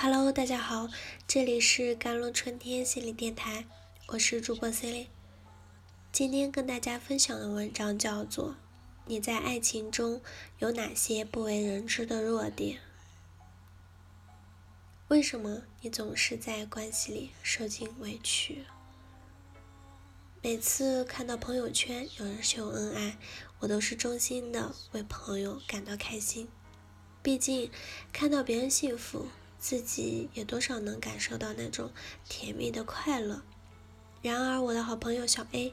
Hello，大家好，这里是甘露春天心理电台，我是主播 c e l i n 今天跟大家分享的文章叫做《你在爱情中有哪些不为人知的弱点》？为什么你总是在关系里受尽委屈？每次看到朋友圈有人秀恩爱，我都是衷心的为朋友感到开心。毕竟看到别人幸福。自己也多少能感受到那种甜蜜的快乐。然而，我的好朋友小 A，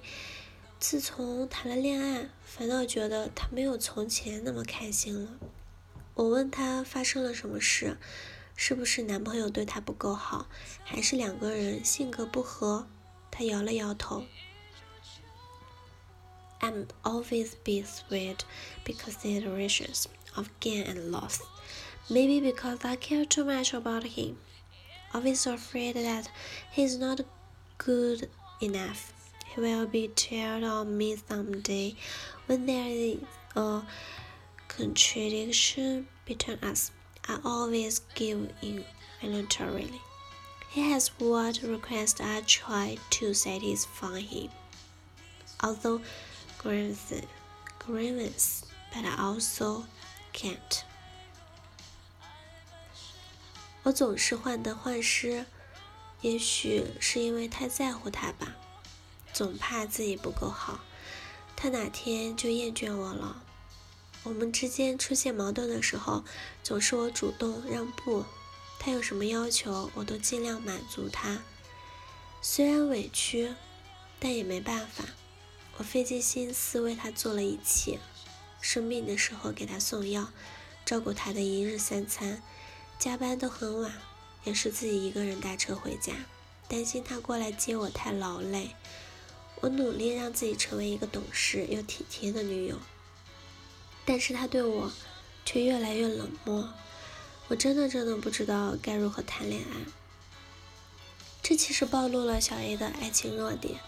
自从谈了恋爱，反倒觉得他没有从前那么开心了。我问他发生了什么事，是不是男朋友对他不够好，还是两个人性格不合？他摇了摇头。I'm always be sweet because considerations of gain and loss. Maybe because I care too much about him. Always afraid that he's not good enough. He will betray of me someday when there is a contradiction between us. I always give in voluntarily. He has what request I try to satisfy him. Although grievous, grievous, but I also can't. 我总是患得患失，也许是因为太在乎他吧，总怕自己不够好，他哪天就厌倦我了。我们之间出现矛盾的时候，总是我主动让步，他有什么要求，我都尽量满足他。虽然委屈，但也没办法，我费尽心思为他做了一切，生病的时候给他送药，照顾他的一日三餐。加班都很晚，也是自己一个人打车回家，担心他过来接我太劳累。我努力让自己成为一个懂事又体贴的女友，但是他对我却越来越冷漠。我真的真的不知道该如何谈恋爱。这其实暴露了小 A 的爱情弱点，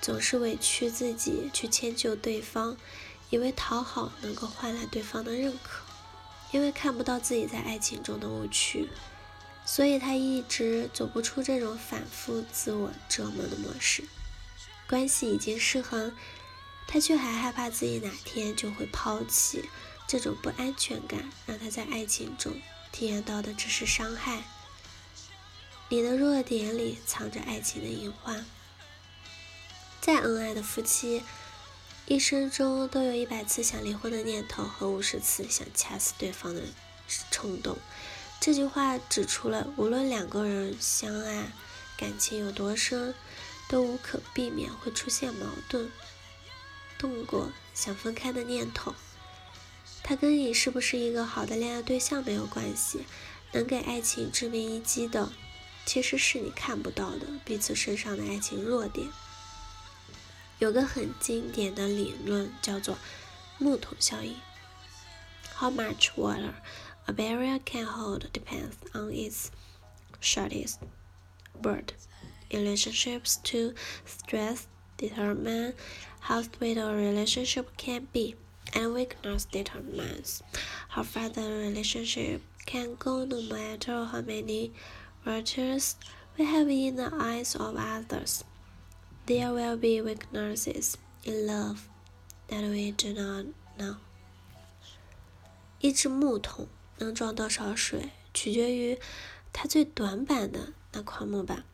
总是委屈自己去迁就对方，以为讨好能够换来对方的认可。因为看不到自己在爱情中的误区，所以他一直走不出这种反复自我折磨的模式。关系已经失衡，他却还害怕自己哪天就会抛弃。这种不安全感让他在爱情中体验到的只是伤害。你的弱点里藏着爱情的隐患。再恩爱的夫妻。一生中都有一百次想离婚的念头和五十次想掐死对方的冲动。这句话指出了，无论两个人相爱，感情有多深，都无可避免会出现矛盾，动过想分开的念头。他跟你是不是一个好的恋爱对象没有关系，能给爱情致命一击的，其实是你看不到的彼此身上的爱情弱点。有个很经典的理论叫做木桶效应。How much water a barrier can hold depends on its shortest word. Relationships to stress determine how sweet a relationship can be, and weakness determines how far the relationship can go no matter how many virtues we have in the eyes of others. There will be weaknesses in love that we do not know。一只木桶能装多少水，取决于它最短板的那块木板。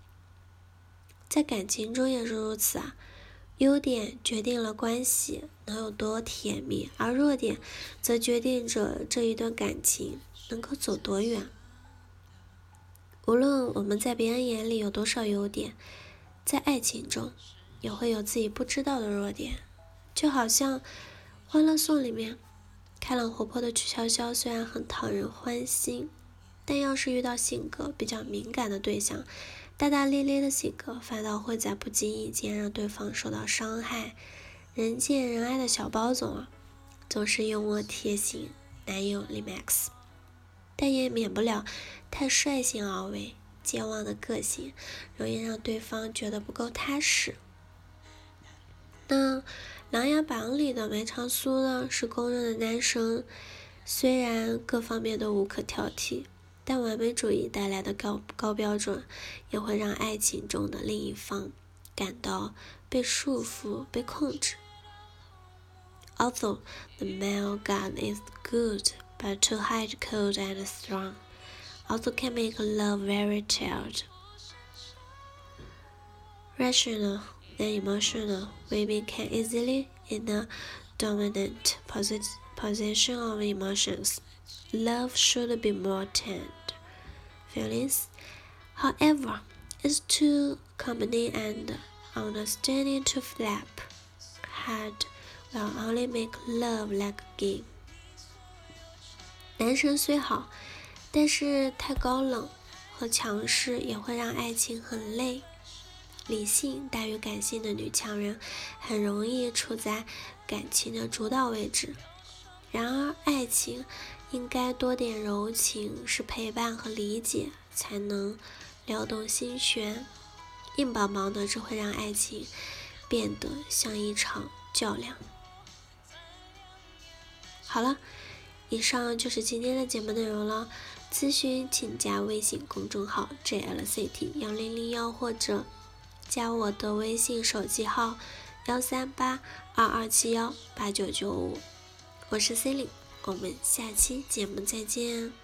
在感情中也是如此啊，优点决定了关系能有多甜蜜，而弱点则决定着这一段感情能够走多远。无论我们在别人眼里有多少优点。在爱情中，也会有自己不知道的弱点，就好像《欢乐颂》里面，开朗活泼的曲筱绡虽然很讨人欢心，但要是遇到性格比较敏感的对象，大大咧咧的性格反倒会在不经意间让对方受到伤害。人见人爱的小包总啊，总是幽默贴心，男友李 Max，但也免不了太率性而为。健忘的个性容易让对方觉得不够踏实。那《琅琊榜》里的梅长苏呢，是公认的男神，虽然各方面都无可挑剔，但完美主义带来的高高标准，也会让爱情中的另一方感到被束缚、被控制。Although the male god is good, but too hard, cold, and strong, also can make love very tired. Rational and emotional women can easily in a dominant posi- position of emotions. Love should be more tender feelings. However, is too common and understanding to flap hard will only make love like a game. 男神虽好， 但是太高冷和强势也会让爱情很累。理性大于感性的女强人，很容易处在感情的主导位置。然而，爱情应该多点柔情，是陪伴和理解，才能撩动心弦。硬邦邦的只会让爱情变得像一场较量。好了，以上就是今天的节目内容了。咨询请加微信公众号 jlct 幺零零幺或者加我的微信手机号幺三八二二七幺八九九五。我是 C 莉，我们下期节目再见。